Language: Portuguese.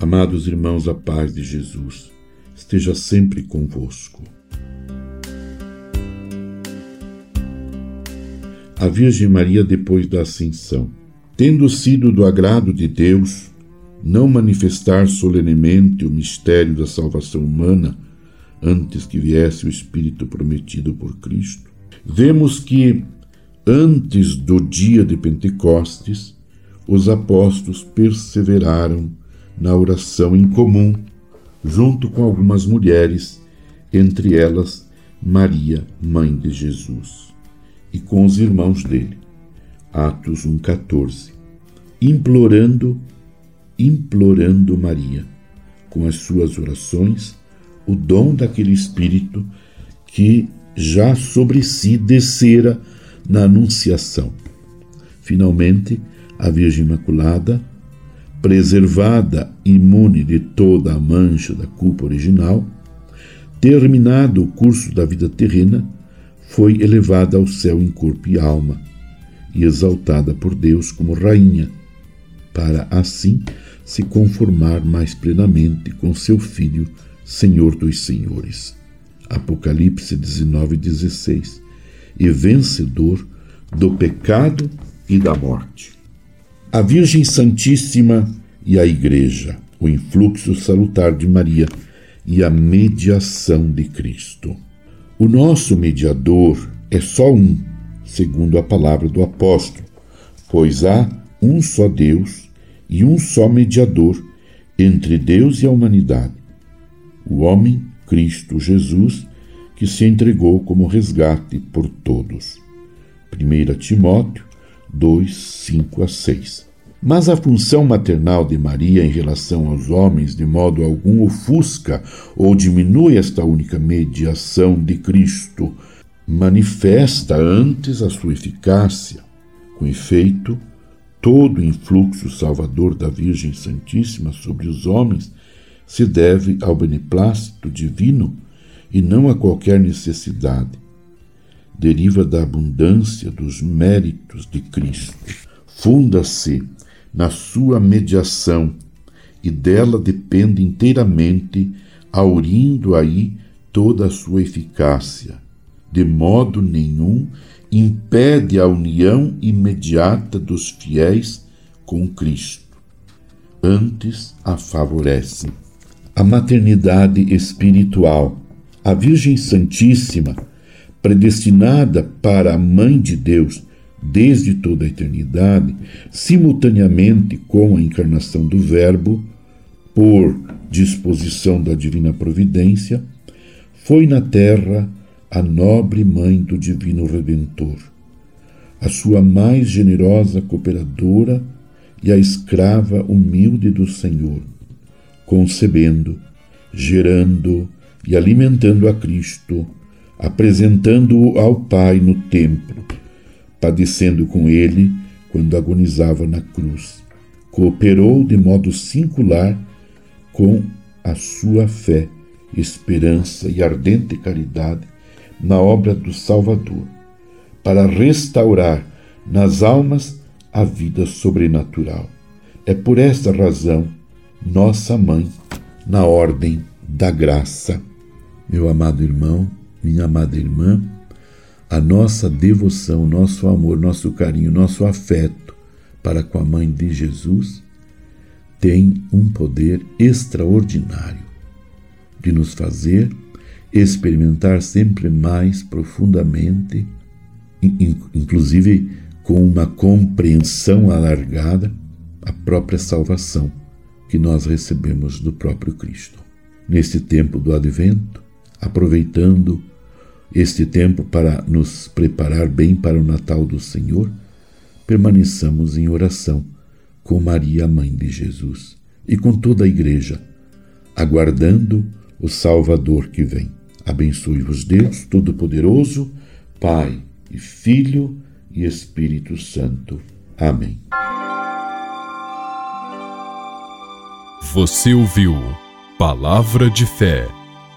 Amados irmãos, a paz de Jesus esteja sempre convosco. A Virgem Maria depois da Ascensão. Tendo sido do agrado de Deus não manifestar solenemente o mistério da salvação humana antes que viesse o Espírito prometido por Cristo, vemos que, antes do dia de Pentecostes, os apóstolos perseveraram na oração em comum, junto com algumas mulheres, entre elas Maria, mãe de Jesus, e com os irmãos dele. Atos 1:14. Implorando, implorando Maria, com as suas orações, o dom daquele espírito que já sobre si descera na anunciação. Finalmente, a Virgem Imaculada preservada imune de toda a mancha da culpa original, terminado o curso da vida terrena, foi elevada ao céu em corpo e alma e exaltada por Deus como rainha, para assim se conformar mais plenamente com seu Filho, Senhor dos Senhores. Apocalipse 19, 16. E vencedor do pecado e da morte a Virgem Santíssima e a Igreja, o influxo salutar de Maria e a mediação de Cristo. O nosso mediador é só um, segundo a palavra do apóstolo, pois há um só Deus e um só mediador entre Deus e a humanidade, o homem Cristo Jesus, que se entregou como resgate por todos. 1 Timóteo 2, 5 a 6. Mas a função maternal de Maria em relação aos homens, de modo algum, ofusca ou diminui esta única mediação de Cristo, manifesta antes a sua eficácia. Com efeito, todo o influxo salvador da Virgem Santíssima sobre os homens se deve ao beneplácito divino e não a qualquer necessidade deriva da abundância dos méritos de Cristo. Funda-se na sua mediação e dela depende inteiramente, aurindo aí toda a sua eficácia. De modo nenhum impede a união imediata dos fiéis com Cristo. Antes a favorece. A maternidade espiritual. A Virgem Santíssima predestinada para a Mãe de Deus desde toda a eternidade, simultaneamente com a encarnação do Verbo, por disposição da divina providência, foi na terra a nobre mãe do divino Redentor, a sua mais generosa cooperadora e a escrava humilde do Senhor, concebendo, gerando e alimentando a Cristo apresentando-o ao Pai no templo, padecendo com ele quando agonizava na cruz. Cooperou de modo singular com a sua fé, esperança e ardente caridade na obra do Salvador, para restaurar nas almas a vida sobrenatural. É por esta razão nossa mãe na ordem da graça. Meu amado irmão, minha amada irmã, a nossa devoção, nosso amor, nosso carinho, nosso afeto para com a mãe de Jesus tem um poder extraordinário de nos fazer experimentar sempre mais profundamente, inclusive com uma compreensão alargada, a própria salvação que nós recebemos do próprio Cristo. Neste tempo do advento, aproveitando este tempo para nos preparar bem para o Natal do Senhor, permaneçamos em oração com Maria, mãe de Jesus, e com toda a Igreja, aguardando o Salvador que vem. Abençoe-vos, Deus Todo-Poderoso, Pai e Filho e Espírito Santo. Amém. Você ouviu Palavra de Fé